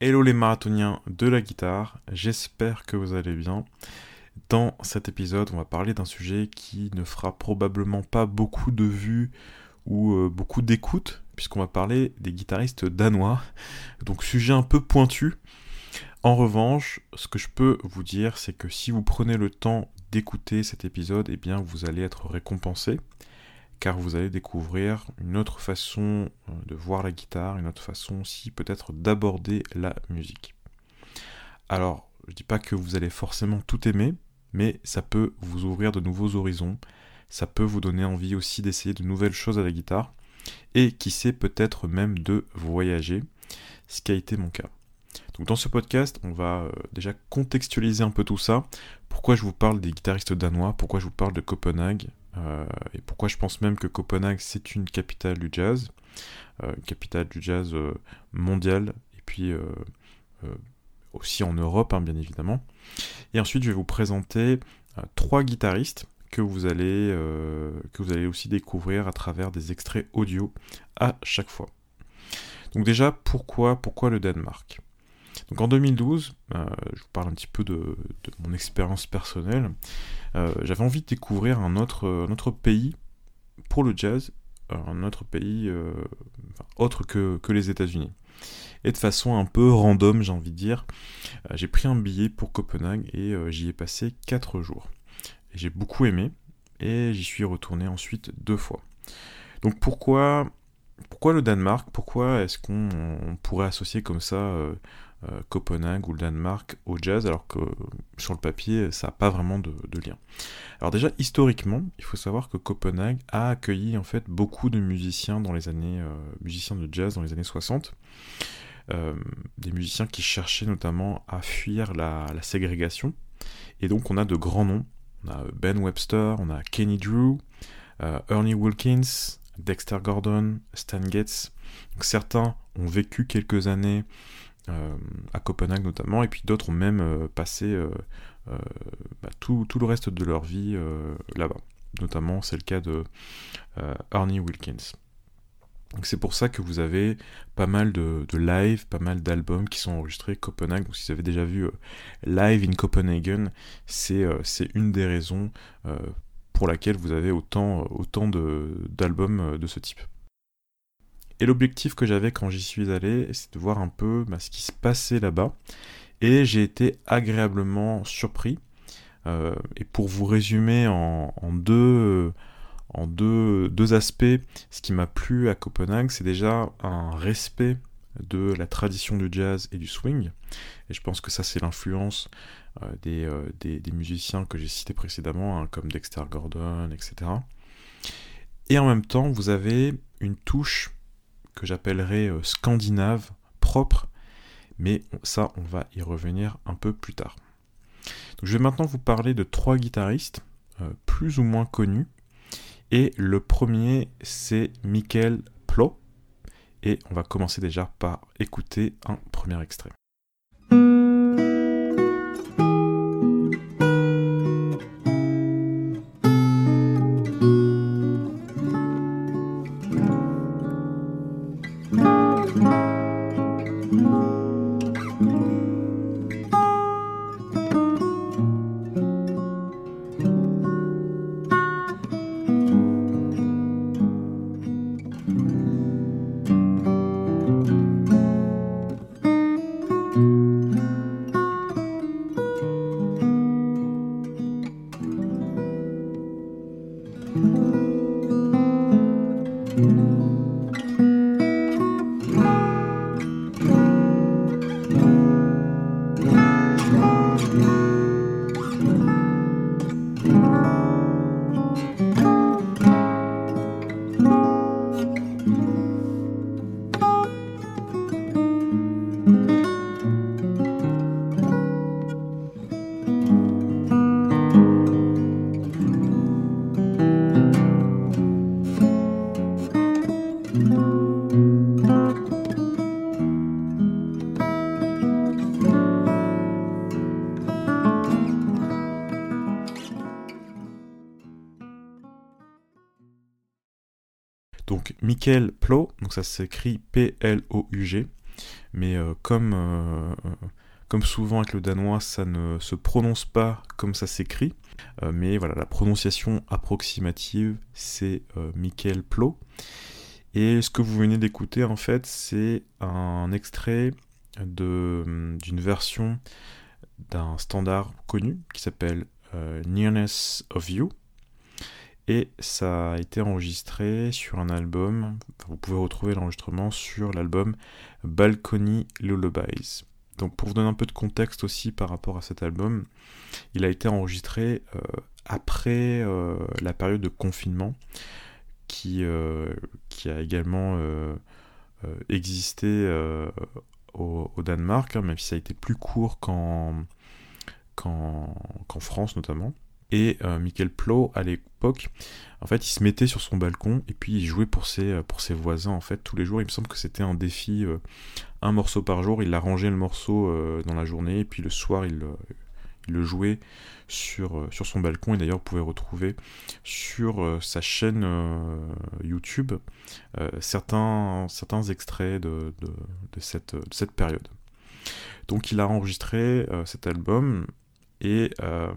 Hello les marathoniens de la guitare, j'espère que vous allez bien. Dans cet épisode, on va parler d'un sujet qui ne fera probablement pas beaucoup de vues ou euh, beaucoup d'écoutes, puisqu'on va parler des guitaristes danois. Donc sujet un peu pointu. En revanche, ce que je peux vous dire, c'est que si vous prenez le temps d'écouter cet épisode, eh bien vous allez être récompensé car vous allez découvrir une autre façon euh, de voir la guitare, une autre façon aussi peut-être d'aborder la musique. Alors, je ne dis pas que vous allez forcément tout aimer, mais ça peut vous ouvrir de nouveaux horizons, ça peut vous donner envie aussi d'essayer de nouvelles choses à la guitare, et qui sait peut-être même de voyager, ce qui a été mon cas. Donc dans ce podcast, on va euh, déjà contextualiser un peu tout ça, pourquoi je vous parle des guitaristes danois, pourquoi je vous parle de Copenhague, et pourquoi je pense même que Copenhague c'est une capitale du jazz, euh, une capitale du jazz euh, mondial, et puis aussi en Europe hein, bien évidemment. Et ensuite je vais vous présenter trois guitaristes que vous allez que vous allez aussi découvrir à travers des extraits audio à chaque fois. Donc déjà pourquoi pourquoi le Danemark? Donc en 2012, je vous parle un petit peu de mon expérience personnelle. Euh, j'avais envie de découvrir un autre, autre pays pour le jazz, un autre pays euh, autre que, que les États-Unis. Et de façon un peu random, j'ai envie de dire, euh, j'ai pris un billet pour Copenhague et j'y ai passé 4 jours. J'ai beaucoup aimé et j'y suis retourné ensuite deux fois. Donc pourquoi, pourquoi le Danemark? Pourquoi est-ce qu'on pourrait associer comme ça euh, Copenhague ou le Danemark au jazz, alors que sur le papier, ça n'a pas vraiment de, lien. Alors déjà, historiquement, il faut savoir que Copenhague a accueilli en fait beaucoup de musiciens dans les années, euh, musiciens de jazz dans les années 60. Euh, des musiciens qui cherchaient notamment à fuir la, ségrégation. Et donc on a de grands noms. On a Ben Webster, on a Kenny Drew, Ernie Wilkins, Dexter Gordon, Stan Getz. Certains ont vécu quelques années euh, à Copenhague notamment, et puis d'autres ont même euh, passé euh, bah, tout, le reste de leur vie là-bas. Notamment, c'est le cas de Arnie Wilkins. C'est pour ça que vous avez pas mal de, live, pas mal d'albums qui sont enregistrés à Copenhague. Donc si vous avez déjà vu Live in Copenhagen, c'est une des raisons pour laquelle vous avez autant d'albums de, ce type. Et l'objectif que j'avais quand j'y suis allé, c'est de voir un peu bah, ce qui se passait là-bas. Et j'ai été agréablement surpris. Euh, et pour vous résumer en, deux, en deux, aspects, ce qui m'a plu à Copenhague, c'est déjà un respect de la tradition du jazz et du swing. Et je pense que ça, c'est l'influence euh, euh, des, des, musiciens que j'ai cités précédemment, hein, comme Dexter Gordon, etc. Et en même temps, vous avez une touche que j'appellerais euh, scandinave, propre, mais ça, on va y revenir un peu plus tard. je vais maintenant vous parler de trois guitaristes euh, plus ou moins connus. Et le premier, c'est Michael Plo. Et on va commencer déjà par écouter un premier extrait. Michael Ploug, donc ça s'écrit P-L-O-U-G, mais comme, comme souvent avec le danois, ça ne se prononce pas comme ça s'écrit. mais voilà, la prononciation approximative, c'est Michael Plo. Et ce que vous venez d'écouter, en fait, c'est un extrait d'une version d'un standard connu qui s'appelle euh, Nearness of You. Et ça a été enregistré sur un album, vous pouvez retrouver l'enregistrement sur l'album Balcony Lullabies. Donc pour vous donner un peu de contexte aussi par rapport à cet album, il a été enregistré euh, après euh, la période de confinement qui, qui a également existé au, Danemark, hein, même si ça a été plus court qu'en France notamment. Et euh, Michael Plow, à l'époque, en fait, il se mettait sur son balcon et puis il jouait pour ses, euh, voisins, en fait, tous les jours. Il me semble que c'était un défi, euh, un morceau par jour. Il arrangeait le morceau dans la journée et puis le soir, il, le jouait sur, son balcon. Et d'ailleurs, vous pouvez retrouver sur sa chaîne YouTube certains, extraits de cette période. Donc il a enregistré cet album euh,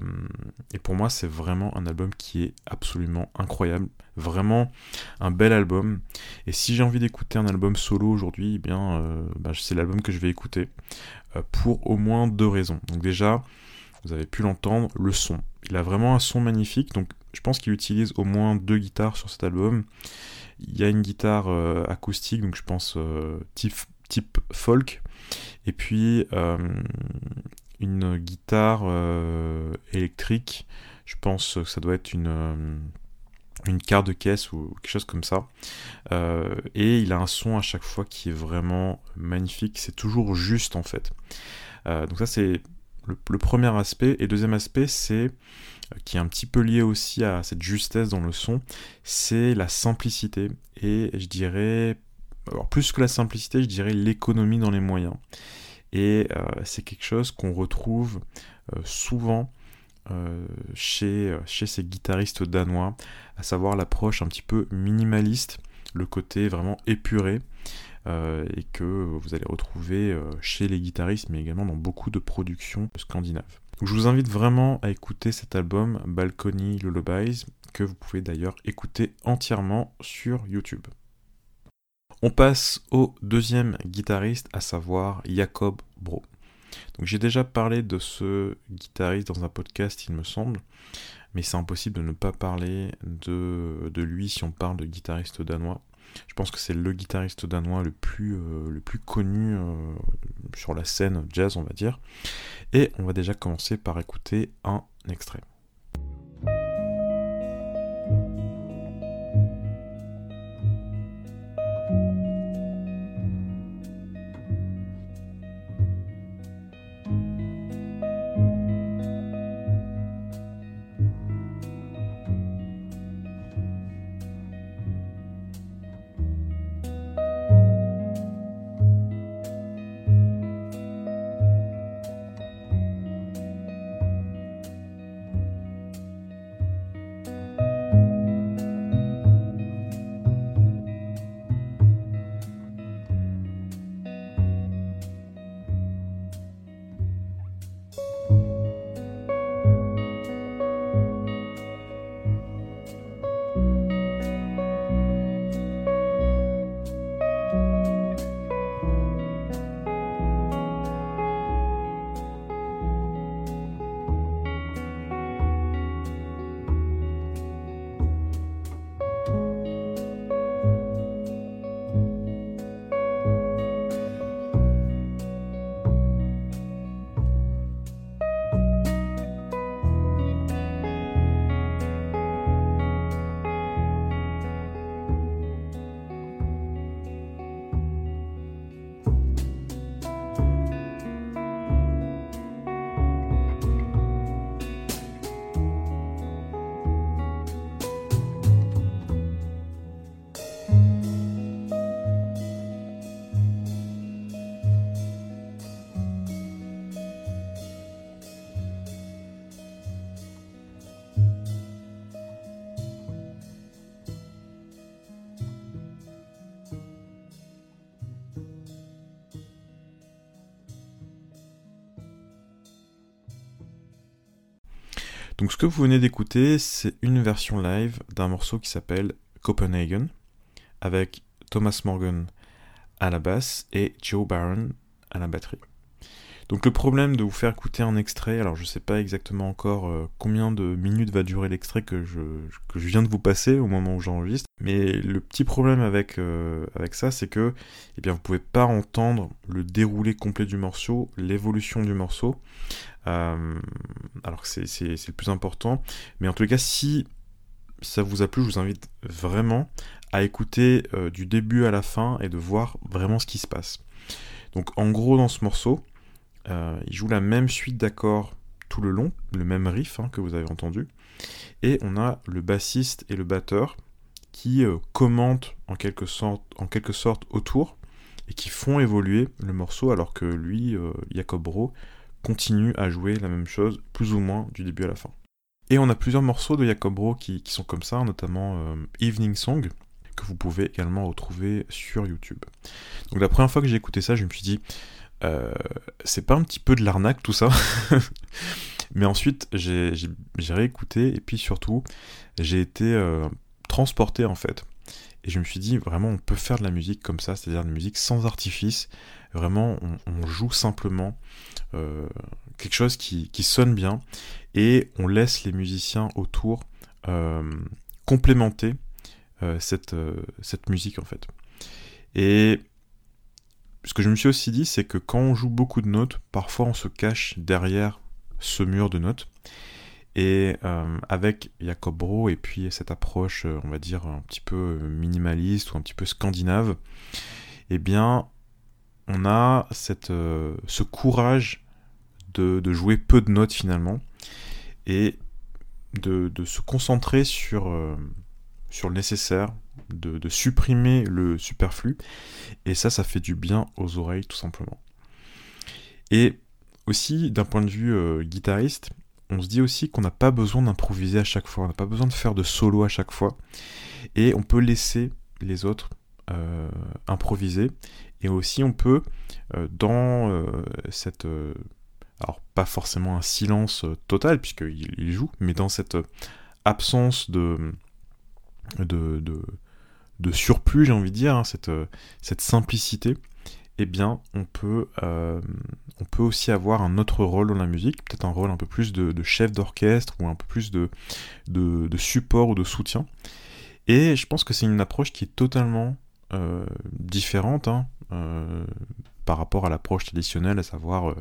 et, pour moi, c'est vraiment un album qui est absolument incroyable. Vraiment un bel album. Et si j'ai envie d'écouter un album solo aujourd'hui, eh bien, euh, bah, c'est l'album que je vais écouter. Euh, pour au moins deux raisons. Donc déjà, vous avez pu l'entendre, le son. Il a vraiment un son magnifique. Donc je pense qu'il utilise au moins deux guitares sur cet album. Il y a une guitare acoustique, donc je pense type, type folk. Et puis une guitare euh, électrique. Je pense que ça doit être une, euh, une carte de caisse ou quelque chose comme ça. Euh, et il a un son à chaque fois qui est vraiment magnifique. C'est toujours juste en fait. donc ça c'est le, premier aspect. Et deuxième aspect, c'est qui est un petit peu lié aussi à cette justesse dans le son, c'est la simplicité. Et je dirais, alors plus que la simplicité, je dirais l'économie dans les moyens. Et euh, c'est quelque chose qu'on retrouve euh, souvent euh, chez, chez ces guitaristes danois, à savoir l'approche un petit peu minimaliste, le côté vraiment épuré, et que vous allez retrouver chez les guitaristes, mais également dans beaucoup de productions scandinaves. je vous invite vraiment à écouter cet album Balcony Lullabies, que vous pouvez d'ailleurs écouter entièrement sur YouTube. On passe au deuxième guitariste, à savoir Jacob Bro. Donc j'ai déjà parlé de ce guitariste dans un podcast, il me semble, mais c'est impossible de ne pas parler de, lui si on parle de guitariste danois. Je pense que c'est le guitariste danois le plus, euh, connu euh, sur la scène jazz, on va dire. Et on va déjà commencer par écouter un extrait. Donc ce que vous venez d'écouter, c'est une version live d'un morceau qui s'appelle Copenhagen, avec Thomas Morgan à la basse et Joe Barron à la batterie. Donc le problème de vous faire écouter un extrait, alors je sais pas exactement encore euh, combien de minutes va durer l'extrait que je, viens de vous passer au moment où j'enregistre, mais le petit problème avec, euh, avec ça, c'est que eh bien, vous pouvez pas entendre le déroulé complet du morceau, l'évolution du morceau, alors que c'est le plus important, mais en les cas, si ça vous a plu, je vous invite vraiment à écouter du début à la fin et de voir vraiment ce qui se passe. Donc en gros dans ce morceau, euh, il joue la même suite d'accords tout le long, le même riff hein, que vous avez entendu. Et on a le bassiste et le batteur qui euh, commentent en quelque, sorte, en quelque sorte autour et qui font évoluer le morceau alors que lui, euh, Jacob Bro, continue à jouer la même chose plus ou moins du début à la fin. Et on a plusieurs morceaux de Jacob Bro qui, qui sont comme ça, notamment Evening Song, que vous pouvez également retrouver sur YouTube. Donc la première fois que j'ai écouté ça, je me suis dit, euh, c'est pas un petit peu de l'arnaque tout ça Mais ensuite, j'ai réécouté et puis surtout, j'ai été euh, transporté en fait. Et je me suis dit, vraiment, on peut faire de la musique comme ça, c'est-à-dire de la musique sans artifice. Vraiment, on, joue simplement euh, quelque chose qui, sonne bien et on laisse les musiciens autour complémenter cette, cette musique en fait. Et ce que je me suis aussi dit, c'est que quand on joue beaucoup de notes, parfois on se cache derrière ce mur de notes. Et euh, avec Jacob Bro et puis cette approche, euh, on va dire, un petit peu euh, minimaliste ou un petit peu scandinave, eh bien, on a cette, ce courage de, jouer peu de notes finalement et de, se concentrer sur, sur le nécessaire, de, supprimer le superflu, et ça, ça fait du bien aux oreilles tout simplement. Et aussi, d'un point de vue euh, guitariste, on se dit aussi qu'on n'a pas besoin d'improviser à chaque fois, on n'a pas besoin de faire de solo à chaque fois, et on peut laisser les autres euh, improviser, et aussi on peut, euh, dans cette... alors pas forcément un silence total, puisqu'il il joue, mais dans cette absence de, de, de surplus, j'ai envie de dire, hein, cette, euh, cette simplicité, eh bien, on peut, euh, on peut aussi avoir un autre rôle dans la musique, peut-être un rôle un peu plus de, chef d'orchestre ou un peu plus de, de, support ou de soutien. Et je pense que c'est une approche qui est totalement euh, différente hein, par rapport à l'approche traditionnelle, à savoir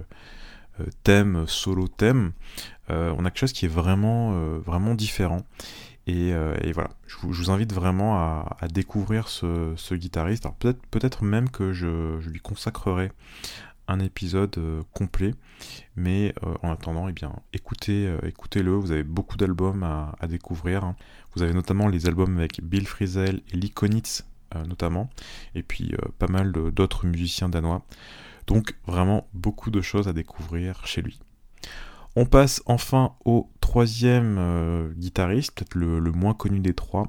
thème, solo thème. on a quelque chose qui est vraiment, vraiment différent. Euh, et, voilà, je vous, invite vraiment à, découvrir ce, guitariste. Peut-être peut-être même que je, lui consacrerai un épisode euh, complet, mais euh, en attendant, eh bien, écoutez, écoutez-le. Vous avez beaucoup d'albums à, découvrir. Hein. Vous avez notamment les albums avec Bill Frisell et Lee Konitz, notamment, et puis pas mal d'autres musiciens danois. Donc vraiment beaucoup de choses à découvrir chez lui. On passe enfin au troisième euh, guitariste, peut-être le, moins connu des trois,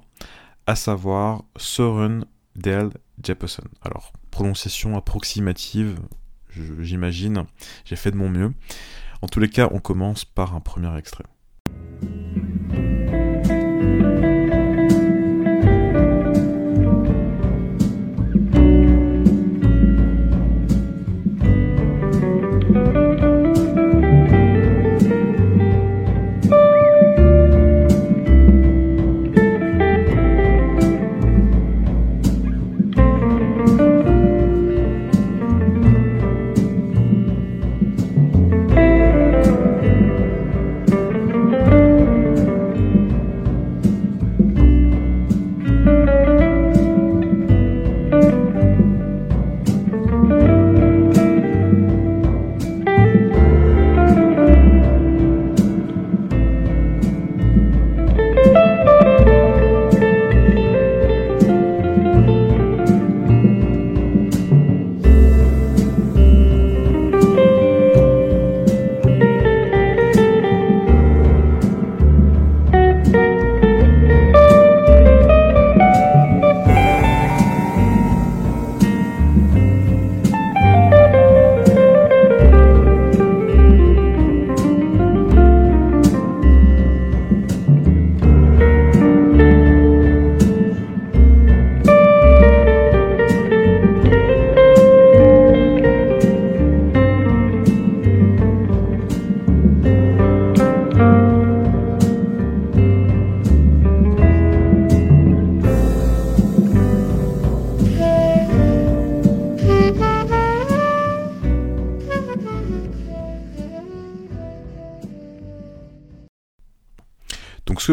à savoir Søren Dale Jeppesen. Alors, prononciation approximative, j'imagine, j'ai fait de mon mieux. En tous les cas, on commence par un premier extrait.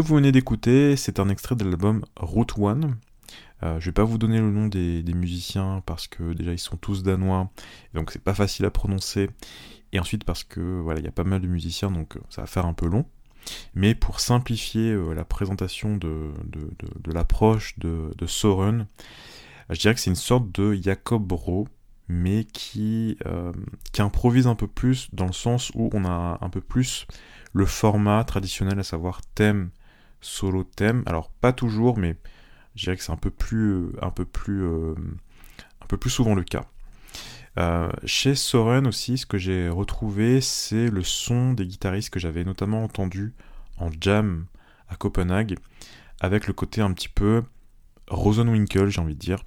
Que vous venez d'écouter, c'est un extrait de l'album Route One. Euh, je vais pas vous donner le nom des, musiciens parce que déjà ils sont tous danois, donc c'est pas facile à prononcer. Et ensuite parce que voilà, il y a pas mal de musiciens, donc euh, ça va faire un peu long. Mais pour simplifier euh, la présentation de, l'approche de, Soren, je dirais que c'est une sorte de Jacob Ro, mais qui, qui improvise un peu plus dans le sens où on a un peu plus le format traditionnel, à savoir thème, solo, thème. Alors pas toujours, mais je dirais que c'est un peu plus, un peu plus, euh, un peu plus souvent le cas. Euh, chez Soren aussi, ce que j'ai retrouvé, c'est le son des guitaristes que j'avais notamment entendu en jam à Copenhague, avec le côté un petit peu Rosenwinkel, j'ai envie de dire.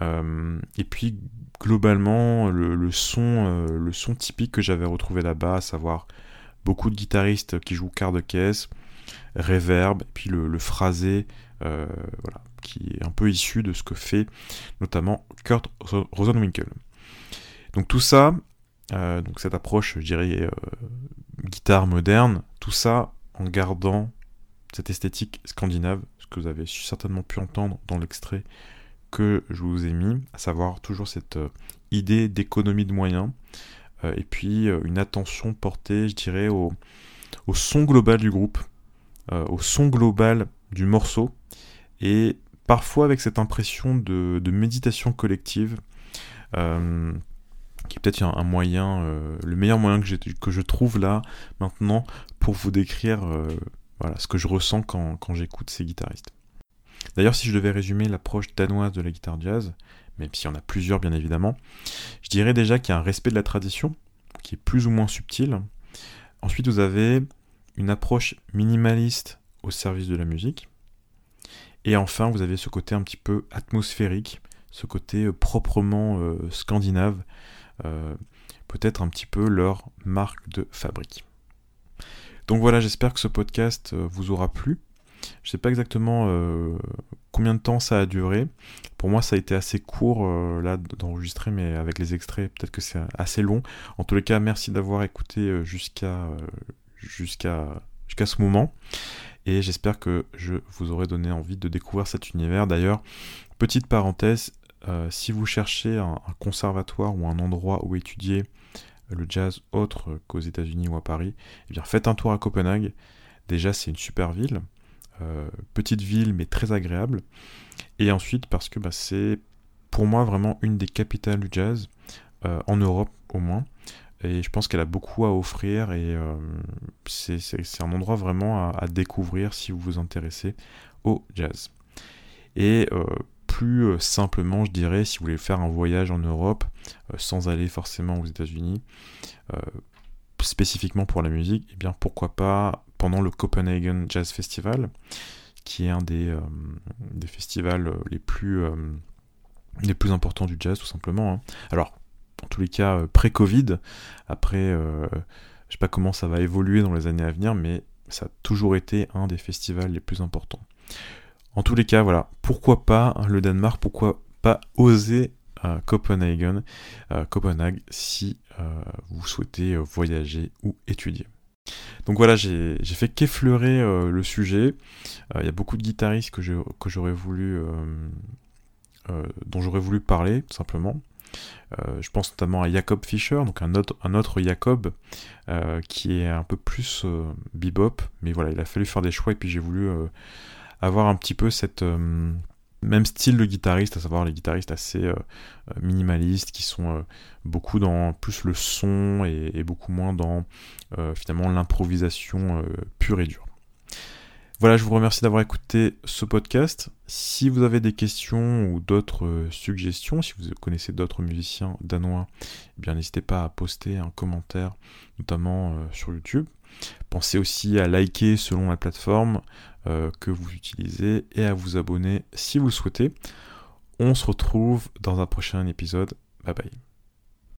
Euh, et puis globalement, le, son, le son typique que j'avais retrouvé là-bas, à savoir beaucoup de guitaristes qui jouent quart de caisse, reverb, et puis le, phrasé, voilà, qui est un peu issu de ce que fait notamment Kurt Rosenwinkel. Donc tout ça, euh, donc cette approche, je dirais, euh, guitare moderne, tout ça en gardant cette esthétique scandinave, ce que vous avez certainement pu entendre dans l'extrait que je vous ai mis, à savoir toujours cette euh, idée d'économie de moyens, et puis une attention portée, je dirais, au son global du groupe, au son global du morceau, et parfois avec cette impression de, méditation collective, euh, qui est peut-être un, moyen, euh, le meilleur moyen que, que, je trouve là, maintenant, pour vous décrire euh, voilà, ce que je ressens quand, j'écoute ces guitaristes. D'ailleurs, si je devais résumer l'approche danoise de la guitare jazz, même s'il y en a plusieurs bien évidemment, je dirais déjà qu'il y a un respect de la tradition, qui est plus ou moins subtil. Ensuite, vous avez une approche minimaliste au service de la musique. Et enfin, vous avez ce côté un petit peu atmosphérique, ce côté euh, proprement euh, scandinave, euh, peut-être un petit peu leur marque de fabrique. Donc voilà, j'espère que ce podcast vous aura plu. Je ne sais pas exactement combien de temps ça a duré. Pour moi, ça a été assez court là d'enregistrer, mais avec les extraits, peut-être que c'est assez long. En tous les cas, merci d'avoir écouté jusqu'à jusqu'à jusqu'à ce moment et j'espère que je vous aurai donné envie de découvrir cet univers. D'ailleurs, petite parenthèse, euh, si vous cherchez un, conservatoire ou un endroit où étudier le jazz autre qu'aux États-Unis ou à Paris, eh bien faites un tour à Copenhague. Déjà, c'est une super ville, euh, petite ville mais très agréable. Et ensuite, parce que bah, c'est pour moi vraiment une des capitales du jazz, euh, en Europe au moins. Et je pense qu'elle a beaucoup à offrir et euh, c'est un endroit vraiment à, découvrir si vous vous intéressez au jazz. Et euh, plus euh, simplement, je dirais, si vous voulez faire un voyage en Europe sans aller forcément aux États-Unis, spécifiquement pour la musique, et eh bien pourquoi pas pendant le Copenhagen Jazz Festival, qui est un des, festivals les plus, les plus importants du jazz tout simplement. Hein. Alors en tous les cas euh, pré-Covid. Après, euh, je sais pas comment ça va évoluer dans les années à venir, mais ça a toujours été un des festivals les plus importants. En tous les cas, voilà, pourquoi pas le Danemark, pourquoi pas oser euh, Copenhagen, Copenhague si vous souhaitez voyager ou étudier. Donc voilà, j'ai fait qu'effleurer le sujet. Il y a beaucoup de guitaristes que j'aurais voulu, dont j'aurais voulu parler, tout simplement. Euh, je pense notamment à Jacob Fischer, donc un autre, Jacob, euh, qui est un peu plus euh, bebop, mais voilà, il a fallu faire des choix et puis j'ai voulu avoir un petit peu cette même style de guitariste, à savoir les guitaristes assez minimalistes, qui sont beaucoup dans plus le son et beaucoup moins dans finalement l'improvisation pure et dure. Voilà, je vous remercie d'avoir écouté ce podcast. Si vous avez des questions ou d'autres euh, suggestions, si vous connaissez d'autres musiciens danois, eh bien n'hésitez pas à poster un commentaire, notamment euh, sur YouTube. Pensez aussi à liker selon la plateforme euh, que vous utilisez et à vous abonner si vous le souhaitez. On se retrouve dans un prochain épisode. Bye bye.